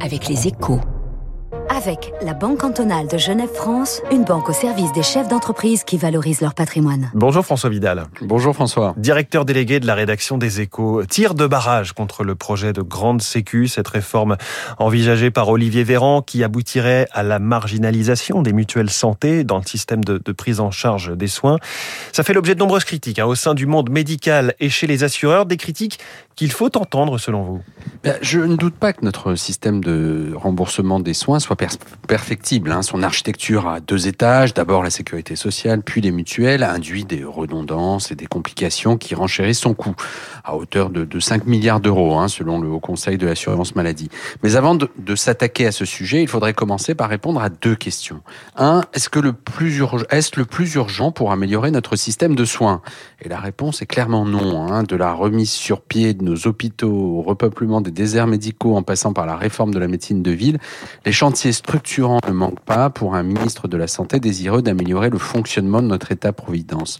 avec les échos. Avec la Banque cantonale de Genève-France, une banque au service des chefs d'entreprise qui valorisent leur patrimoine. Bonjour François Vidal. Bonjour François. Directeur délégué de la rédaction des Échos. Tir de barrage contre le projet de grande sécu, cette réforme envisagée par Olivier Véran qui aboutirait à la marginalisation des mutuelles santé dans le système de, de prise en charge des soins. Ça fait l'objet de nombreuses critiques hein, au sein du monde médical et chez les assureurs, des critiques qu'il faut entendre selon vous. Ben, je ne doute pas que notre système de remboursement des soins soit perfectible. Hein. Son architecture à deux étages, d'abord la sécurité sociale, puis les mutuelles, induit des redondances et des complications qui renchérissent son coût à hauteur de, de 5 milliards d'euros, hein, selon le Haut Conseil de l'assurance maladie. Mais avant de, de s'attaquer à ce sujet, il faudrait commencer par répondre à deux questions. Un, est-ce que le plus urgent, est-ce le plus urgent pour améliorer notre système de soins? Et la réponse est clairement non. Hein. De la remise sur pied de nos hôpitaux au repeuplement des déserts médicaux en passant par la réforme de la médecine de ville, les chantiers structurants ne manquent pas pour un ministre de la Santé désireux d'améliorer le fonctionnement de notre État-providence.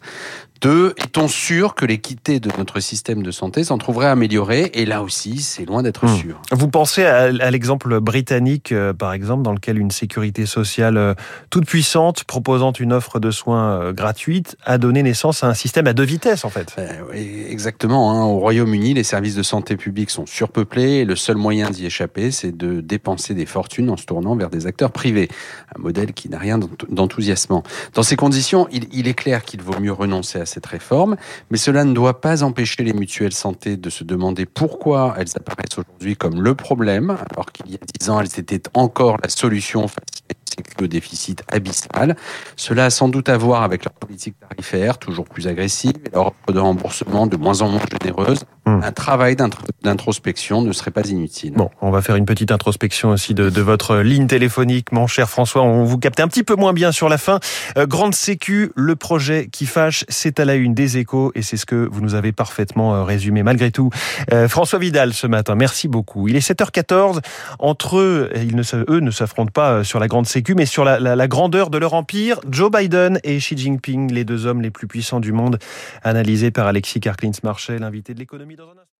Deux, est-on sûr que l'équité de notre système de santé s'en trouverait améliorée Et là aussi, c'est loin d'être mmh. sûr. Vous pensez à, à l'exemple britannique, euh, par exemple, dans lequel une sécurité sociale euh, toute puissante, proposant une offre de soins euh, gratuite, a donné naissance à un système à deux vitesses, en fait? oui, exactement. Hein. Au Royaume-Uni, les services de santé publique sont surpeuplés et le seul moyen d'y échapper, c'est de dépenser des fortunes en se tournant vers des acteurs privés. Un modèle qui n'a rien d'enthousiasmant. Dans ces conditions, il, il est clair qu'il vaut mieux renoncer à cette réforme, mais cela ne doit pas empêcher les mutuelles santé de se demander pourquoi elles apparaissent aujourd'hui comme le problème, alors qu'il y a dix ans, elles étaient encore la solution face au déficit abyssal. Cela a sans doute à voir avec leur politique tarifaire, toujours plus agressive, et leur offre de remboursement de moins en moins généreuse. Un travail d'introspection ne serait pas inutile. Bon, on va faire une petite introspection aussi de, votre ligne téléphonique, mon cher François. On vous capte un petit peu moins bien sur la fin. Euh, Grande Sécu, le projet qui fâche, c'est à la une des échos, et c'est ce que vous nous avez parfaitement euh, résumé malgré tout. Euh, François Vidal ce matin, merci beaucoup. Il est 7h14. Entre eux, ils ne, eux ne s'affrontent pas sur la Grande Sécu, mais sur la, grandeur de leur empire. Joe Biden et Xi Jinping, les deux hommes les plus puissants du monde, analysés par Alexis Karklins-Marchais, l'invité de l'économie dans un instant.